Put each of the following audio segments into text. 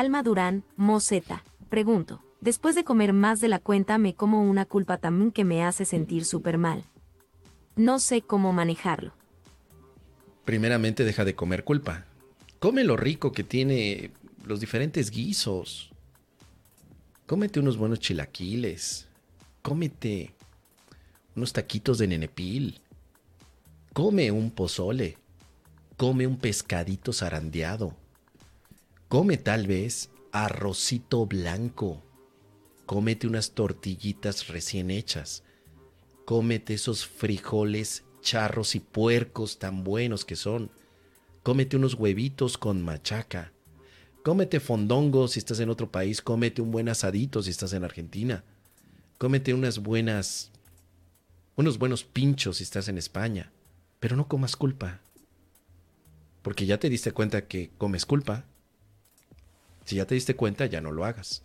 Alma Durán, Moseta. Pregunto, después de comer más de la cuenta me como una culpa también que me hace sentir súper mal. No sé cómo manejarlo. Primeramente deja de comer culpa. Come lo rico que tiene los diferentes guisos. Cómete unos buenos chilaquiles. Cómete unos taquitos de nenepil. Come un pozole. Come un pescadito zarandeado. Come tal vez arrocito blanco. Cómete unas tortillitas recién hechas. Cómete esos frijoles charros y puercos tan buenos que son. Cómete unos huevitos con machaca. Cómete fondongo si estás en otro país. Cómete un buen asadito si estás en Argentina. Cómete unas buenas. unos buenos pinchos si estás en España. Pero no comas culpa. Porque ya te diste cuenta que comes culpa. Si ya te diste cuenta, ya no lo hagas.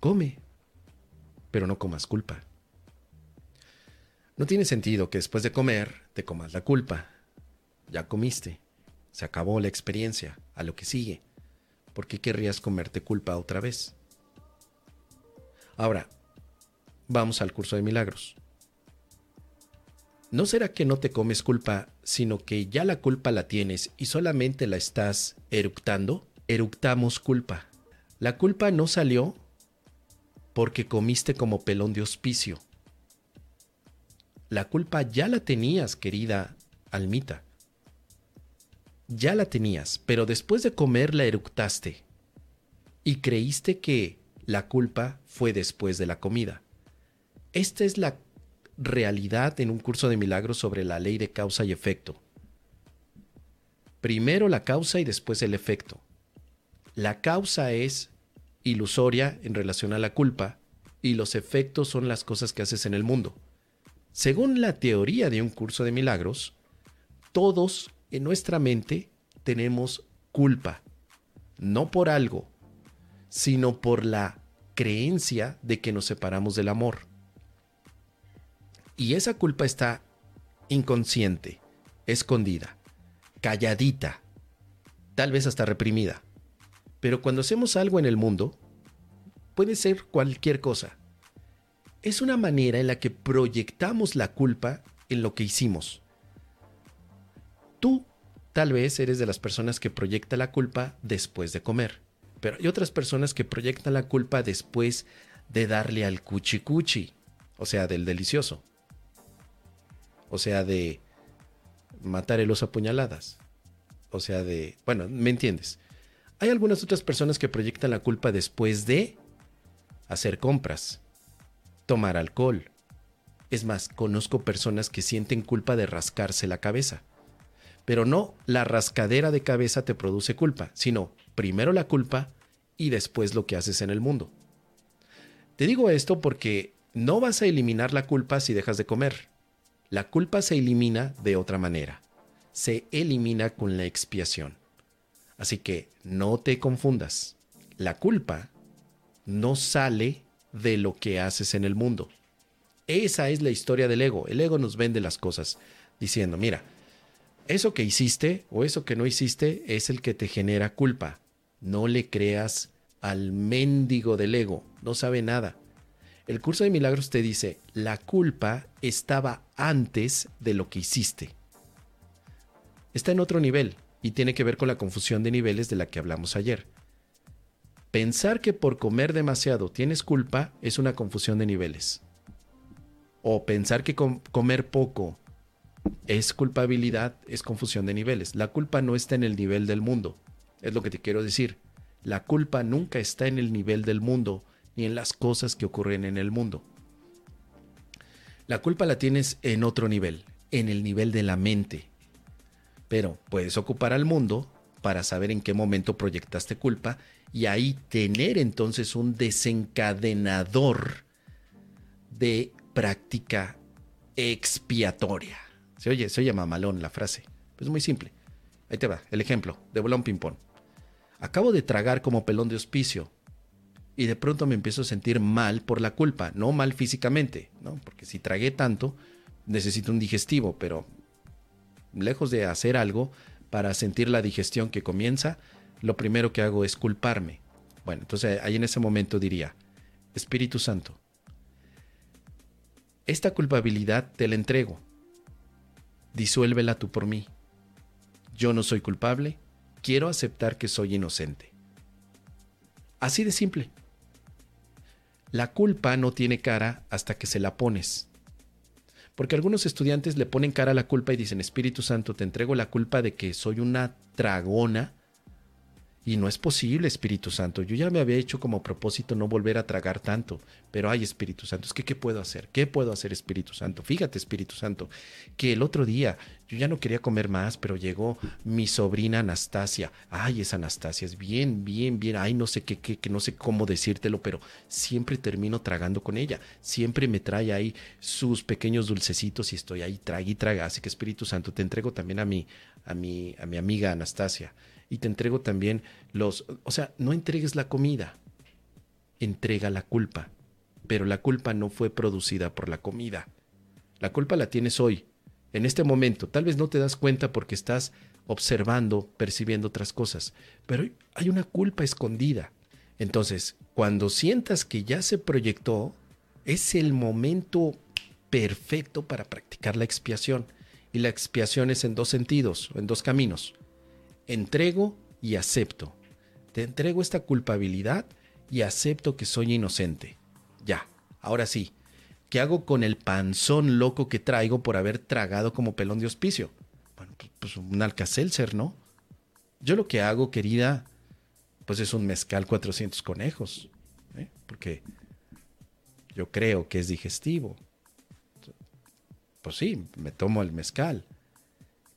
Come, pero no comas culpa. No tiene sentido que después de comer te comas la culpa. Ya comiste. Se acabó la experiencia. A lo que sigue. ¿Por qué querrías comerte culpa otra vez? Ahora, vamos al curso de milagros. ¿No será que no te comes culpa, sino que ya la culpa la tienes y solamente la estás eructando? Eructamos culpa. La culpa no salió porque comiste como pelón de hospicio. La culpa ya la tenías, querida almita. Ya la tenías, pero después de comer la eructaste y creíste que la culpa fue después de la comida. Esta es la realidad en un curso de milagros sobre la ley de causa y efecto. Primero la causa y después el efecto. La causa es ilusoria en relación a la culpa y los efectos son las cosas que haces en el mundo. Según la teoría de un curso de milagros, todos en nuestra mente tenemos culpa, no por algo, sino por la creencia de que nos separamos del amor. Y esa culpa está inconsciente, escondida, calladita, tal vez hasta reprimida. Pero cuando hacemos algo en el mundo, puede ser cualquier cosa es una manera en la que proyectamos la culpa en lo que hicimos. Tú tal vez eres de las personas que proyecta la culpa después de comer, pero hay otras personas que proyectan la culpa después de darle al cuchi cuchi, o sea, del delicioso. O sea, de matar el oso a puñaladas. O sea, de... Bueno, me entiendes. Hay algunas otras personas que proyectan la culpa después de hacer compras tomar alcohol. Es más, conozco personas que sienten culpa de rascarse la cabeza. Pero no la rascadera de cabeza te produce culpa, sino primero la culpa y después lo que haces en el mundo. Te digo esto porque no vas a eliminar la culpa si dejas de comer. La culpa se elimina de otra manera. Se elimina con la expiación. Así que no te confundas. La culpa no sale de lo que haces en el mundo. Esa es la historia del ego. El ego nos vende las cosas diciendo, mira, eso que hiciste o eso que no hiciste es el que te genera culpa. No le creas al mendigo del ego, no sabe nada. El curso de milagros te dice, la culpa estaba antes de lo que hiciste. Está en otro nivel y tiene que ver con la confusión de niveles de la que hablamos ayer. Pensar que por comer demasiado tienes culpa es una confusión de niveles. O pensar que comer poco es culpabilidad es confusión de niveles. La culpa no está en el nivel del mundo. Es lo que te quiero decir. La culpa nunca está en el nivel del mundo ni en las cosas que ocurren en el mundo. La culpa la tienes en otro nivel, en el nivel de la mente. Pero puedes ocupar al mundo para saber en qué momento proyectaste culpa y ahí tener entonces un desencadenador de práctica expiatoria. Se oye, se oye mamalón la frase. Es muy simple. Ahí te va, el ejemplo, de bolón ping-pong. Acabo de tragar como pelón de hospicio y de pronto me empiezo a sentir mal por la culpa, no mal físicamente, ¿no? Porque si tragué tanto, necesito un digestivo, pero lejos de hacer algo para sentir la digestión que comienza, lo primero que hago es culparme. Bueno, entonces ahí en ese momento diría, Espíritu Santo, esta culpabilidad te la entrego. Disuélvela tú por mí. Yo no soy culpable, quiero aceptar que soy inocente. Así de simple. La culpa no tiene cara hasta que se la pones. Porque algunos estudiantes le ponen cara a la culpa y dicen, Espíritu Santo, te entrego la culpa de que soy una tragona y no es posible, Espíritu Santo. Yo ya me había hecho como propósito no volver a tragar tanto. Pero ay, Espíritu Santo, es que ¿qué puedo hacer? ¿Qué puedo hacer, Espíritu Santo? Fíjate, Espíritu Santo, que el otro día yo ya no quería comer más, pero llegó mi sobrina Anastasia. Ay, esa Anastasia es bien, bien, bien. Ay, no sé qué, qué, que no sé cómo decírtelo, pero siempre termino tragando con ella. Siempre me trae ahí sus pequeños dulcecitos y estoy ahí, traga y traga. Así que Espíritu Santo, te entrego también a mi, a mi, a mi amiga Anastasia y te entrego también los... O sea, no entregues la comida, entrega la culpa. Pero la culpa no fue producida por la comida. La culpa la tienes hoy, en este momento. Tal vez no te das cuenta porque estás observando, percibiendo otras cosas, pero hay una culpa escondida. Entonces, cuando sientas que ya se proyectó, es el momento perfecto para practicar la expiación. Y la expiación es en dos sentidos, en dos caminos entrego y acepto. Te entrego esta culpabilidad y acepto que soy inocente. Ya, ahora sí. ¿Qué hago con el panzón loco que traigo por haber tragado como pelón de hospicio? Bueno, pues, pues un alcacelser, ¿no? Yo lo que hago, querida, pues es un mezcal 400 conejos, ¿eh? porque yo creo que es digestivo. Pues sí, me tomo el mezcal,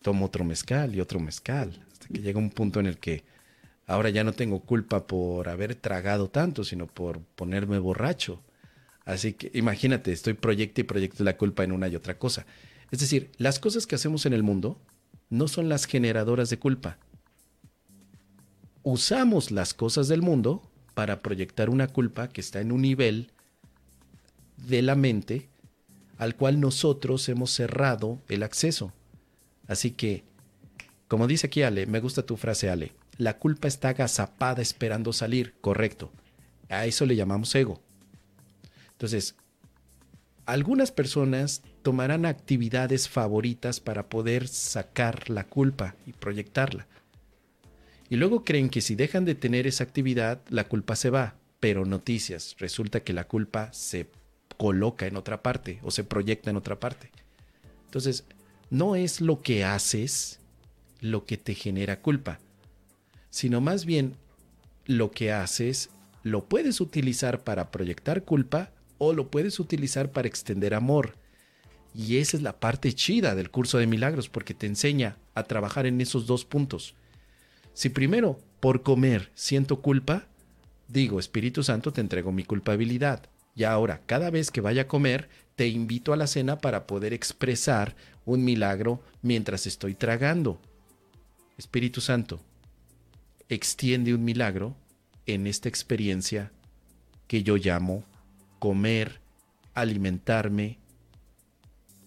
tomo otro mezcal y otro mezcal, que llega un punto en el que ahora ya no tengo culpa por haber tragado tanto, sino por ponerme borracho. Así que imagínate, estoy proyecto y proyecto la culpa en una y otra cosa. Es decir, las cosas que hacemos en el mundo no son las generadoras de culpa. Usamos las cosas del mundo para proyectar una culpa que está en un nivel de la mente al cual nosotros hemos cerrado el acceso. Así que como dice aquí Ale, me gusta tu frase Ale, la culpa está agazapada esperando salir, correcto. A eso le llamamos ego. Entonces, algunas personas tomarán actividades favoritas para poder sacar la culpa y proyectarla. Y luego creen que si dejan de tener esa actividad, la culpa se va. Pero noticias, resulta que la culpa se coloca en otra parte o se proyecta en otra parte. Entonces, no es lo que haces, lo que te genera culpa, sino más bien lo que haces lo puedes utilizar para proyectar culpa o lo puedes utilizar para extender amor. Y esa es la parte chida del curso de milagros porque te enseña a trabajar en esos dos puntos. Si primero por comer siento culpa, digo, Espíritu Santo, te entrego mi culpabilidad. Y ahora, cada vez que vaya a comer, te invito a la cena para poder expresar un milagro mientras estoy tragando. Espíritu Santo, extiende un milagro en esta experiencia que yo llamo comer, alimentarme,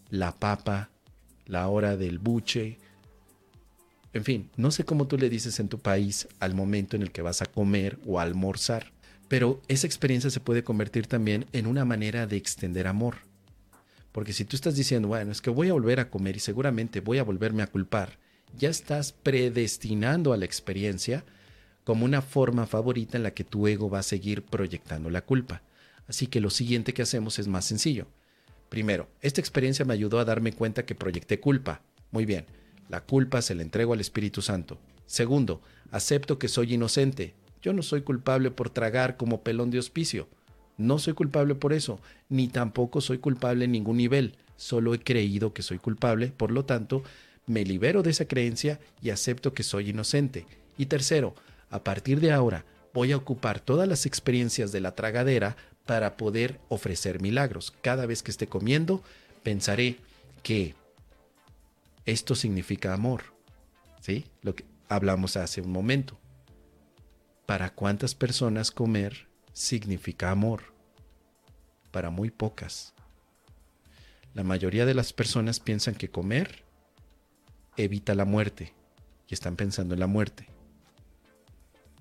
la papa, la hora del buche, en fin, no sé cómo tú le dices en tu país al momento en el que vas a comer o a almorzar, pero esa experiencia se puede convertir también en una manera de extender amor. Porque si tú estás diciendo, bueno, es que voy a volver a comer y seguramente voy a volverme a culpar, ya estás predestinando a la experiencia como una forma favorita en la que tu ego va a seguir proyectando la culpa. Así que lo siguiente que hacemos es más sencillo. Primero, esta experiencia me ayudó a darme cuenta que proyecté culpa. Muy bien, la culpa se la entrego al Espíritu Santo. Segundo, acepto que soy inocente. Yo no soy culpable por tragar como pelón de hospicio. No soy culpable por eso, ni tampoco soy culpable en ningún nivel. Solo he creído que soy culpable, por lo tanto, me libero de esa creencia y acepto que soy inocente. Y tercero, a partir de ahora voy a ocupar todas las experiencias de la tragadera para poder ofrecer milagros. Cada vez que esté comiendo, pensaré que esto significa amor. ¿Sí? Lo que hablamos hace un momento. ¿Para cuántas personas comer significa amor? Para muy pocas. La mayoría de las personas piensan que comer evita la muerte y están pensando en la muerte.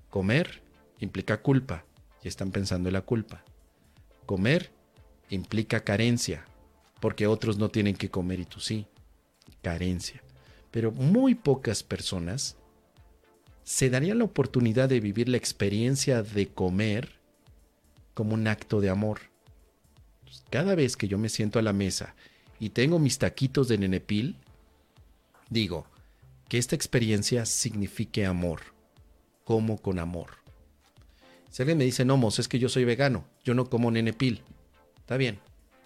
Comer implica culpa y están pensando en la culpa. Comer implica carencia, porque otros no tienen que comer y tú sí. Carencia. Pero muy pocas personas se darían la oportunidad de vivir la experiencia de comer como un acto de amor. Cada vez que yo me siento a la mesa y tengo mis taquitos de nenepil, digo que esta experiencia signifique amor, como con amor. Si alguien me dice, no, Mos, es que yo soy vegano, yo no como nenepil, está bien,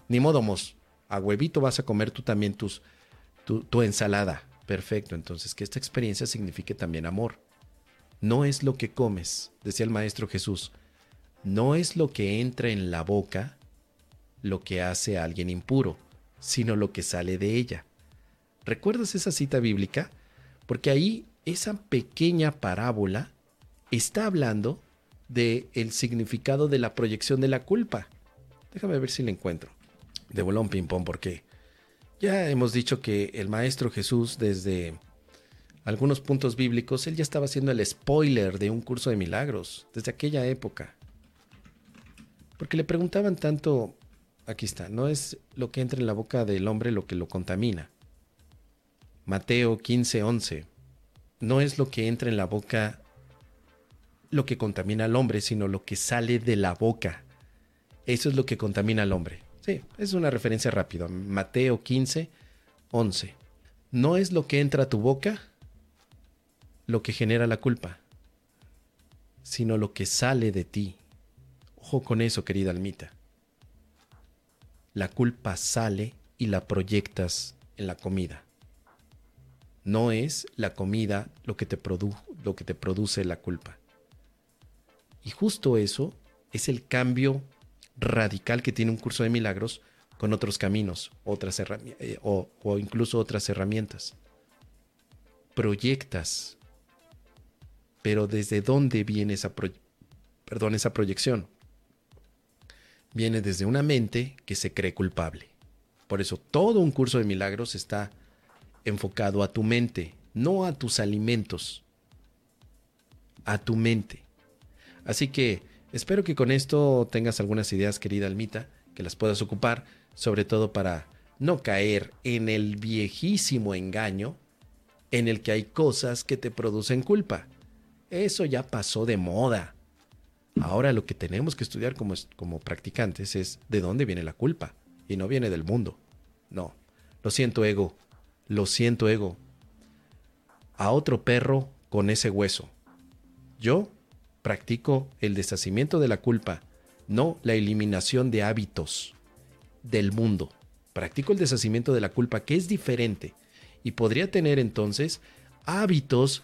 ni modo, Mos, a huevito vas a comer tú también tus, tu, tu ensalada. Perfecto, entonces que esta experiencia signifique también amor. No es lo que comes, decía el Maestro Jesús, no es lo que entra en la boca lo que hace a alguien impuro, sino lo que sale de ella. ¿Recuerdas esa cita bíblica? Porque ahí esa pequeña parábola está hablando del el significado de la proyección de la culpa. Déjame ver si la encuentro. De bolón ping-pong, porque ya hemos dicho que el Maestro Jesús, desde algunos puntos bíblicos, él ya estaba haciendo el spoiler de un curso de milagros, desde aquella época. Porque le preguntaban tanto, aquí está, no es lo que entra en la boca del hombre lo que lo contamina. Mateo 15, 11. No es lo que entra en la boca lo que contamina al hombre, sino lo que sale de la boca. Eso es lo que contamina al hombre. Sí, es una referencia rápida. Mateo 15, 11. No es lo que entra a tu boca lo que genera la culpa, sino lo que sale de ti. Ojo con eso, querida almita. La culpa sale y la proyectas en la comida. No es la comida lo que te, lo que te produce la culpa. Y justo eso es el cambio radical que tiene un curso de milagros con otros caminos, otras eh, o, o incluso otras herramientas. Proyectas. Pero ¿desde dónde viene esa, perdón, esa proyección? viene desde una mente que se cree culpable. Por eso todo un curso de milagros está enfocado a tu mente, no a tus alimentos, a tu mente. Así que espero que con esto tengas algunas ideas, querida Almita, que las puedas ocupar, sobre todo para no caer en el viejísimo engaño en el que hay cosas que te producen culpa. Eso ya pasó de moda. Ahora lo que tenemos que estudiar como, como practicantes es de dónde viene la culpa. Y no viene del mundo. No. Lo siento, ego. Lo siento, ego. A otro perro con ese hueso. Yo practico el deshacimiento de la culpa, no la eliminación de hábitos del mundo. Practico el deshacimiento de la culpa, que es diferente. Y podría tener entonces hábitos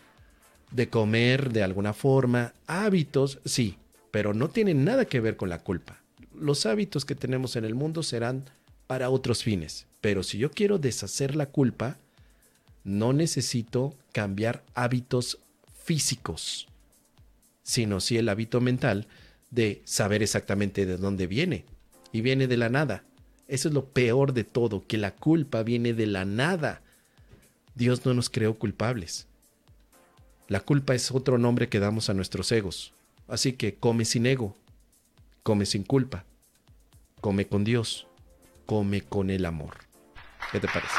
de comer de alguna forma, hábitos, sí, pero no tienen nada que ver con la culpa. Los hábitos que tenemos en el mundo serán para otros fines, pero si yo quiero deshacer la culpa, no necesito cambiar hábitos físicos, sino sí el hábito mental de saber exactamente de dónde viene. Y viene de la nada. Eso es lo peor de todo, que la culpa viene de la nada. Dios no nos creó culpables. La culpa es otro nombre que damos a nuestros egos. Así que come sin ego, come sin culpa, come con Dios, come con el amor. ¿Qué te parece?